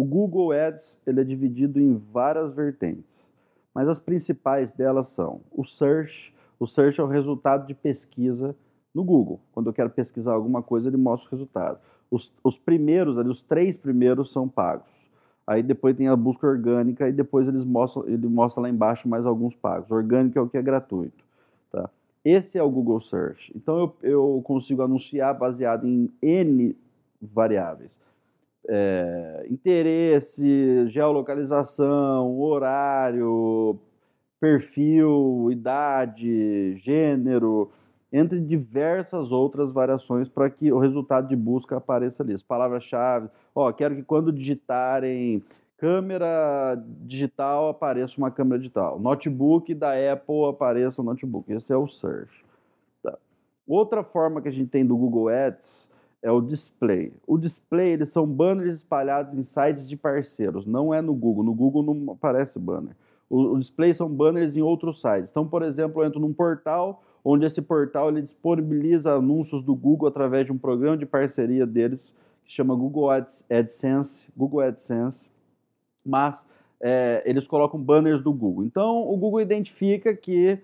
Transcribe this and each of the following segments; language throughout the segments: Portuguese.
O Google Ads ele é dividido em várias vertentes, mas as principais delas são o Search. O Search é o resultado de pesquisa no Google. Quando eu quero pesquisar alguma coisa, ele mostra o resultado. Os, os primeiros, ali, os três primeiros são pagos. Aí depois tem a busca orgânica e depois eles mostram, ele mostra lá embaixo mais alguns pagos. Orgânico é o que é gratuito. Tá? Esse é o Google Search. Então eu, eu consigo anunciar baseado em N variáveis. É, interesse, geolocalização, horário, perfil, idade, gênero, entre diversas outras variações para que o resultado de busca apareça ali. As palavras-chave, ó, quero que quando digitarem câmera digital apareça uma câmera digital, notebook da Apple apareça um notebook. Esse é o search. Tá. Outra forma que a gente tem do Google Ads é o display. O display, eles são banners espalhados em sites de parceiros, não é no Google. No Google não aparece banner. O, o display são banners em outros sites. Então, por exemplo, eu entro num portal onde esse portal ele disponibiliza anúncios do Google através de um programa de parceria deles que chama Google AdSense, Google AdSense, mas é, eles colocam banners do Google. Então, o Google identifica que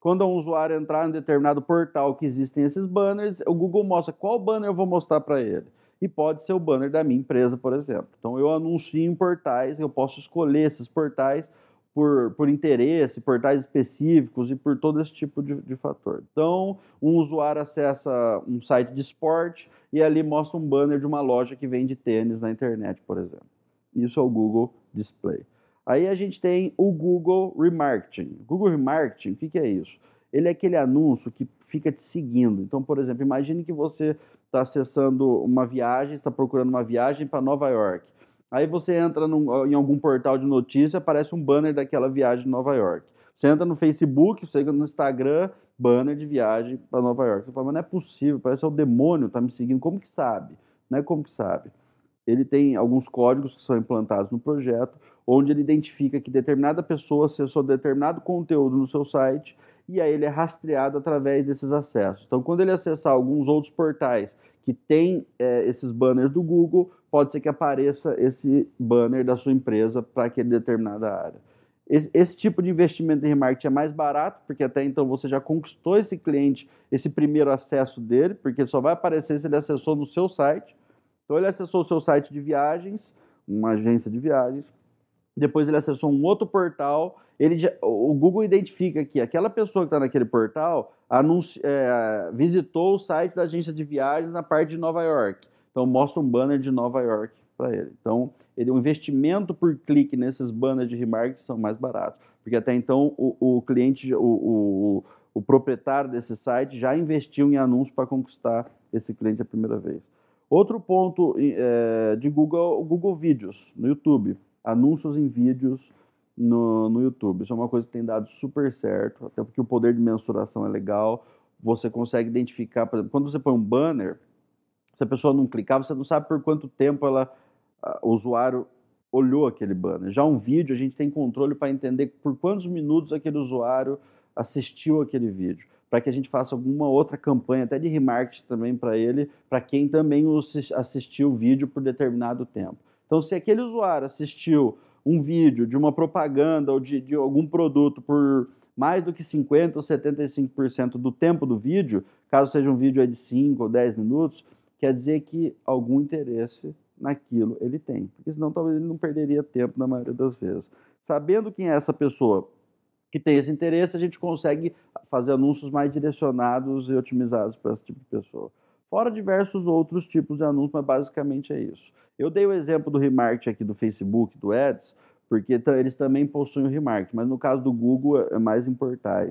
quando um usuário entrar em determinado portal que existem esses banners, o Google mostra qual banner eu vou mostrar para ele. E pode ser o banner da minha empresa, por exemplo. Então, eu anuncio em portais, eu posso escolher esses portais por, por interesse, portais específicos e por todo esse tipo de, de fator. Então, um usuário acessa um site de esporte e ali mostra um banner de uma loja que vende tênis na internet, por exemplo. Isso é o Google Display. Aí a gente tem o Google Remarketing. Google Remarketing, o que, que é isso? Ele é aquele anúncio que fica te seguindo. Então, por exemplo, imagine que você está acessando uma viagem, está procurando uma viagem para Nova York. Aí você entra num, em algum portal de notícia, aparece um banner daquela viagem de Nova York. Você entra no Facebook, você entra no Instagram, banner de viagem para Nova York. Você fala, mas não é possível, parece que é o demônio tá me seguindo. Como que sabe? Não é como que sabe. Ele tem alguns códigos que são implantados no projeto, onde ele identifica que determinada pessoa acessou determinado conteúdo no seu site e aí ele é rastreado através desses acessos. Então, quando ele acessar alguns outros portais que têm é, esses banners do Google, pode ser que apareça esse banner da sua empresa para aquele determinada área. Esse, esse, tipo de investimento em remarketing é mais barato, porque até então você já conquistou esse cliente, esse primeiro acesso dele, porque só vai aparecer se ele acessou no seu site. Então ele acessou o seu site de viagens, uma agência de viagens, depois ele acessou um outro portal, ele o Google identifica que aquela pessoa que está naquele portal é, visitou o site da agência de viagens na parte de Nova York. Então mostra um banner de Nova York para ele. Então, ele, o investimento por clique nesses banners de remarketing são mais baratos, porque até então o, o cliente, o, o, o, proprietário desse site já investiu em anúncios para conquistar esse cliente a primeira vez. Outro ponto é, de Google, Google Vídeos no YouTube, anúncios em vídeos no, no YouTube. Isso é uma coisa que tem dado super certo, até porque o poder de mensuração é legal. Você consegue identificar, por exemplo, quando você põe um banner, se a pessoa não clicar, você não sabe por quanto tempo ela, o usuário olhou aquele banner. Já um vídeo, a gente tem controle para entender por quantos minutos aquele usuário assistiu aquele vídeo, para que a gente faça alguma outra campanha, até de remarketing também para ele, para quem também assistiu o vídeo por determinado tempo. Então, se aquele usuário assistiu um vídeo de uma propaganda ou de, de algum produto por mais do que 50% ou 75% do tempo do vídeo, caso seja um vídeo de 5 ou 10 minutos, quer dizer que algum interesse naquilo ele tem, porque senão talvez ele não perderia tempo na maioria das vezes. Sabendo quem é essa pessoa que tem esse interesse, a gente consegue fazer anúncios mais direcionados e otimizados para esse tipo de pessoa. Fora diversos outros tipos de anúncios, mas basicamente é isso. Eu dei o exemplo do remarketing aqui do Facebook, do Ads, porque eles também possuem o remarketing, mas no caso do Google é mais em portais.